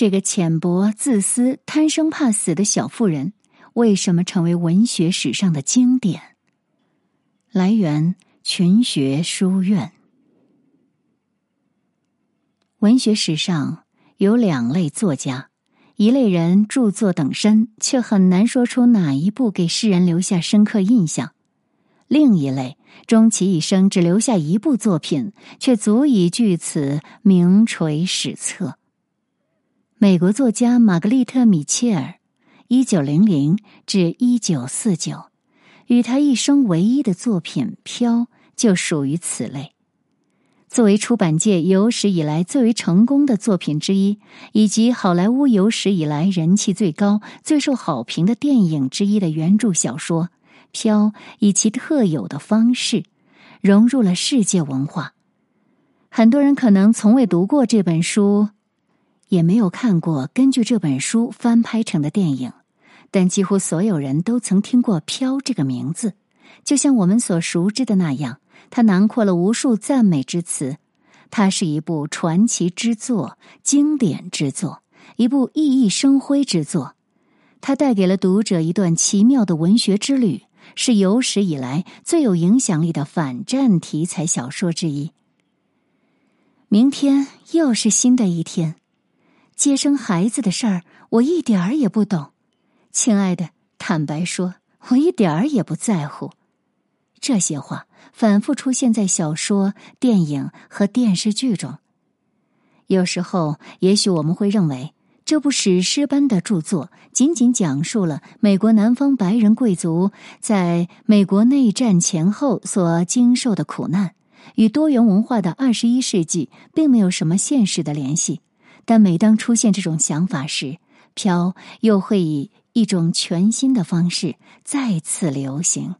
这个浅薄、自私、贪生怕死的小妇人，为什么成为文学史上的经典？来源：群学书院。文学史上有两类作家，一类人著作等身，却很难说出哪一部给世人留下深刻印象；另一类。终其一生只留下一部作品，却足以据此名垂史册。美国作家玛格丽特·米切尔，一九零零至一九四九，与他一生唯一的作品《飘》就属于此类。作为出版界有史以来最为成功的作品之一，以及好莱坞有史以来人气最高、最受好评的电影之一的原著小说。飘以其特有的方式融入了世界文化。很多人可能从未读过这本书，也没有看过根据这本书翻拍成的电影，但几乎所有人都曾听过“飘”这个名字。就像我们所熟知的那样，它囊括了无数赞美之词。它是一部传奇之作、经典之作，一部熠熠生辉之作。它带给了读者一段奇妙的文学之旅。是有史以来最有影响力的反战题材小说之一。明天又是新的一天，接生孩子的事儿我一点儿也不懂，亲爱的，坦白说，我一点儿也不在乎。这些话反复出现在小说、电影和电视剧中。有时候，也许我们会认为。这部史诗般的著作，仅仅讲述了美国南方白人贵族在美国内战前后所经受的苦难，与多元文化的二十一世纪并没有什么现实的联系。但每当出现这种想法时，飘又会以一种全新的方式再次流行。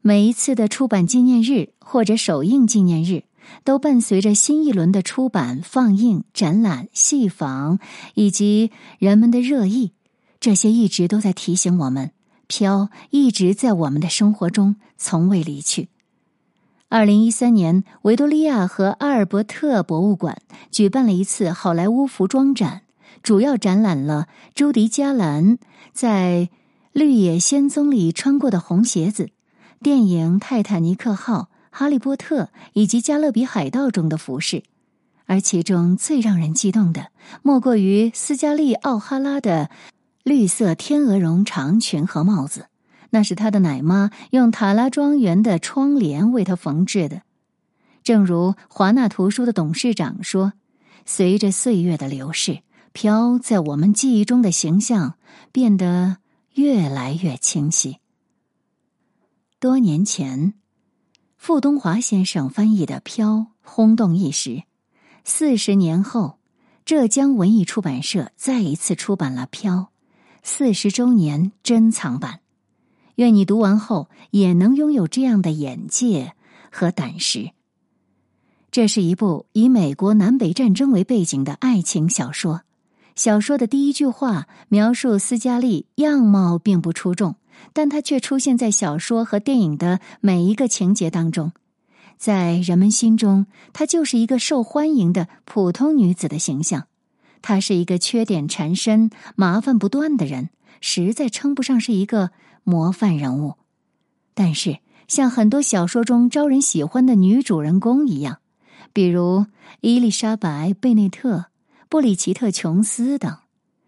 每一次的出版纪念日或者首映纪念日。都伴随着新一轮的出版、放映、展览、戏仿以及人们的热议，这些一直都在提醒我们，飘一直在我们的生活中，从未离去。二零一三年，维多利亚和阿尔伯特博物馆举办了一次好莱坞服装展，主要展览了朱迪·加兰在《绿野仙踪》里穿过的红鞋子，电影《泰坦尼克号》。《哈利波特》以及《加勒比海盗》中的服饰，而其中最让人激动的，莫过于斯嘉丽·奥哈拉的绿色天鹅绒长裙和帽子。那是他的奶妈用塔拉庄园的窗帘为他缝制的。正如华纳图书的董事长说：“随着岁月的流逝，飘在我们记忆中的形象变得越来越清晰。”多年前。傅东华先生翻译的《飘》轰动一时。四十年后，浙江文艺出版社再一次出版了《飘》四十周年珍藏版。愿你读完后也能拥有这样的眼界和胆识。这是一部以美国南北战争为背景的爱情小说。小说的第一句话描述斯嘉丽样貌并不出众。但她却出现在小说和电影的每一个情节当中，在人们心中，她就是一个受欢迎的普通女子的形象。她是一个缺点缠身、麻烦不断的人，实在称不上是一个模范人物。但是，像很多小说中招人喜欢的女主人公一样，比如伊丽莎白·贝内特、布里奇特·琼斯等，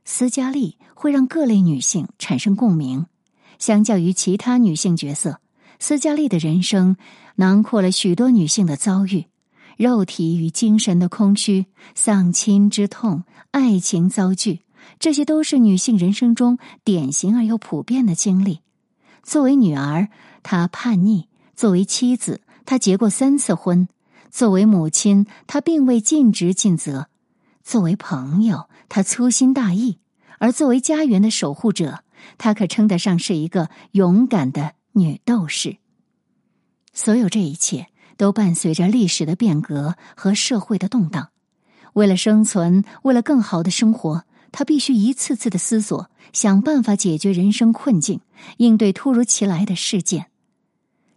斯嘉丽会让各类女性产生共鸣。相较于其他女性角色，斯嘉丽的人生囊括了许多女性的遭遇：肉体与精神的空虚、丧亲之痛、爱情遭拒，这些都是女性人生中典型而又普遍的经历。作为女儿，她叛逆；作为妻子，她结过三次婚；作为母亲，她并未尽职尽责；作为朋友，她粗心大意；而作为家园的守护者。她可称得上是一个勇敢的女斗士。所有这一切都伴随着历史的变革和社会的动荡。为了生存，为了更好的生活，她必须一次次的思索，想办法解决人生困境，应对突如其来的事件。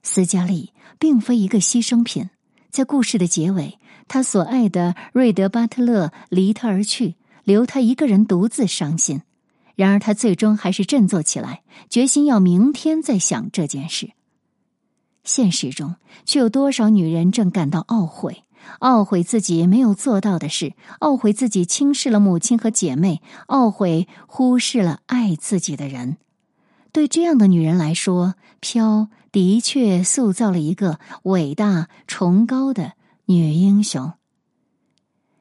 斯嘉丽并非一个牺牲品。在故事的结尾，她所爱的瑞德·巴特勒离她而去，留他一个人独自伤心。然而他最终还是振作起来，决心要明天再想这件事。现实中，却有多少女人正感到懊悔？懊悔自己没有做到的事，懊悔自己轻视了母亲和姐妹，懊悔忽视了爱自己的人。对这样的女人来说，飘的确塑造了一个伟大崇高的女英雄。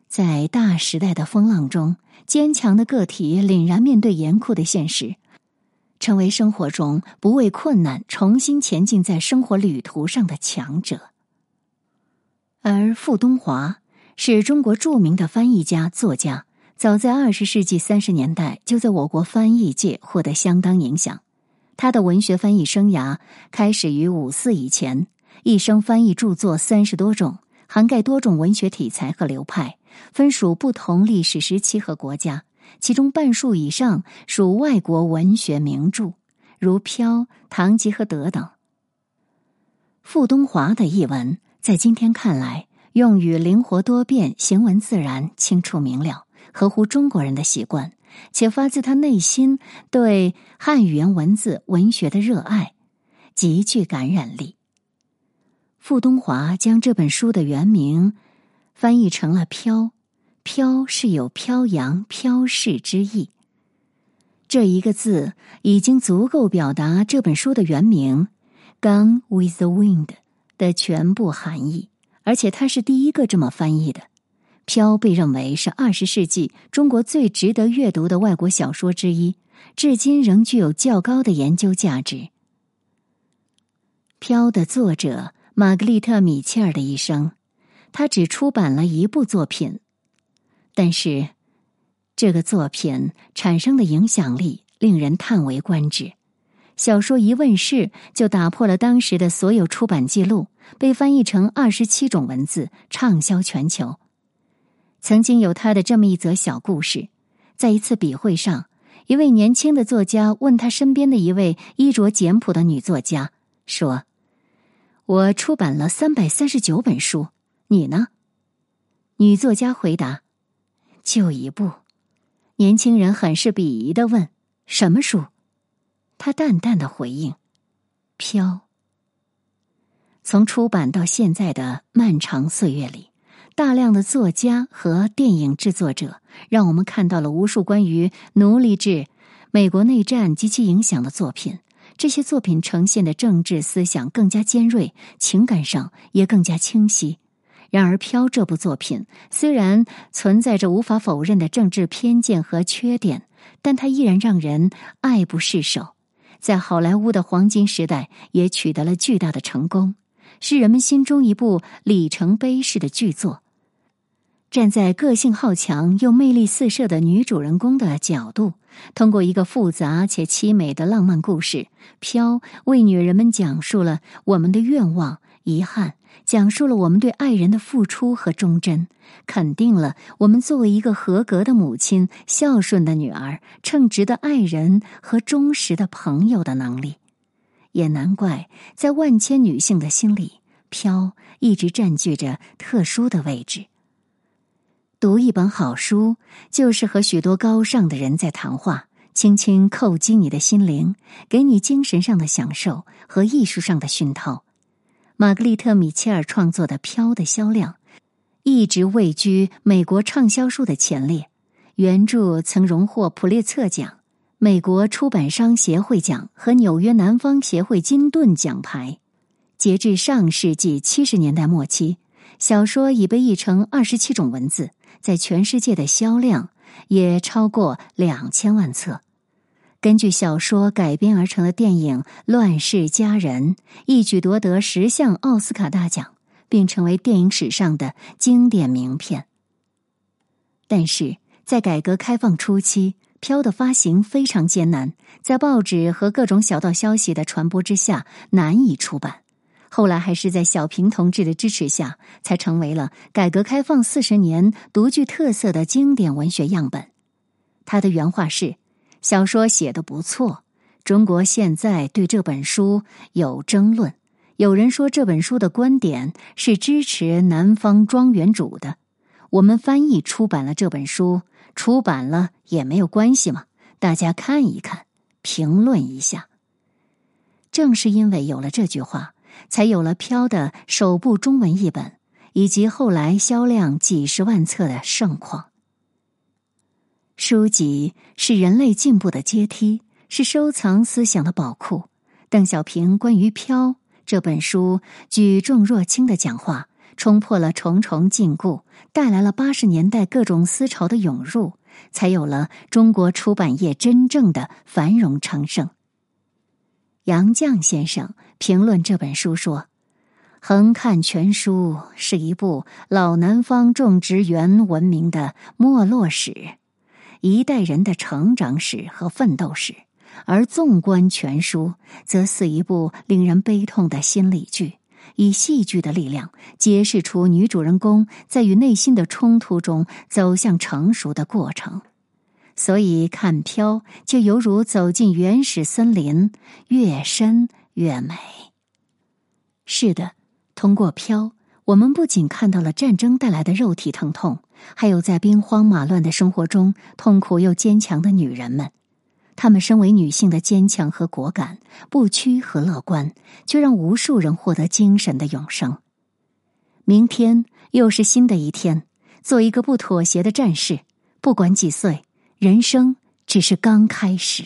在大时代的风浪中，坚强的个体凛然面对严酷的现实，成为生活中不畏困难、重新前进在生活旅途上的强者。而傅东华是中国著名的翻译家、作家，早在二十世纪三十年代就在我国翻译界获得相当影响。他的文学翻译生涯开始于五四以前，一生翻译著作三十多种，涵盖多种文学题材和流派，分属不同历史时期和国家，其中半数以上属外国文学名著，如《飘》《堂吉诃德》等。傅东华的译文。在今天看来，用语灵活多变，行文自然，清楚明了，合乎中国人的习惯，且发自他内心对汉语言文字文学的热爱，极具感染力。傅东华将这本书的原名翻译成了“飘”，“飘”是有飘扬、飘逝之意。这一个字已经足够表达这本书的原名 “Gone with the Wind”。的全部含义，而且他是第一个这么翻译的。《飘》被认为是二十世纪中国最值得阅读的外国小说之一，至今仍具有较高的研究价值。《飘》的作者玛格丽特·米切尔的一生，他只出版了一部作品，但是这个作品产生的影响力令人叹为观止。小说一问世就打破了当时的所有出版记录，被翻译成二十七种文字，畅销全球。曾经有他的这么一则小故事：在一次笔会上，一位年轻的作家问他身边的一位衣着简朴的女作家说：“我出版了三百三十九本书，你呢？”女作家回答：“就一部。”年轻人很是鄙夷的问：“什么书？”他淡淡的回应：“飘。”从出版到现在的漫长岁月里，大量的作家和电影制作者让我们看到了无数关于奴隶制、美国内战及其影响的作品。这些作品呈现的政治思想更加尖锐，情感上也更加清晰。然而，《飘》这部作品虽然存在着无法否认的政治偏见和缺点，但它依然让人爱不释手。在好莱坞的黄金时代，也取得了巨大的成功，是人们心中一部里程碑式的巨作。站在个性好强又魅力四射的女主人公的角度，通过一个复杂且凄美的浪漫故事《飘》，为女人们讲述了我们的愿望、遗憾。讲述了我们对爱人的付出和忠贞，肯定了我们作为一个合格的母亲、孝顺的女儿、称职的爱人和忠实的朋友的能力。也难怪，在万千女性的心里，飘一直占据着特殊的位置。读一本好书，就是和许多高尚的人在谈话，轻轻叩击你的心灵，给你精神上的享受和艺术上的熏陶。玛格丽特·米切尔创作的《飘》的销量一直位居美国畅销书的前列，原著曾荣获普列策奖、美国出版商协会奖和纽约南方协会金盾奖牌。截至上世纪七十年代末期，小说已被译成二十七种文字，在全世界的销量也超过两千万册。根据小说改编而成的电影《乱世佳人》一举夺得十项奥斯卡大奖，并成为电影史上的经典名片。但是在改革开放初期，《飘》的发行非常艰难，在报纸和各种小道消息的传播之下难以出版。后来还是在小平同志的支持下，才成为了改革开放四十年独具特色的经典文学样本。他的原话是。小说写的不错，中国现在对这本书有争论。有人说这本书的观点是支持南方庄园主的，我们翻译出版了这本书，出版了也没有关系嘛，大家看一看，评论一下。正是因为有了这句话，才有了《飘》的首部中文译本，以及后来销量几十万册的盛况。书籍是人类进步的阶梯，是收藏思想的宝库。邓小平关于《飘》这本书举重若轻的讲话，冲破了重重禁锢，带来了八十年代各种思潮的涌入，才有了中国出版业真正的繁荣昌盛。杨绛先生评论这本书说：“横看全书是一部老南方种植园文明的没落史。”一代人的成长史和奋斗史，而纵观全书，则似一部令人悲痛的心理剧，以戏剧的力量揭示出女主人公在与内心的冲突中走向成熟的过程。所以看《飘》就犹如走进原始森林，越深越美。是的，通过《飘》。我们不仅看到了战争带来的肉体疼痛，还有在兵荒马乱的生活中痛苦又坚强的女人们。她们身为女性的坚强和果敢、不屈和乐观，却让无数人获得精神的永生。明天又是新的一天，做一个不妥协的战士。不管几岁，人生只是刚开始。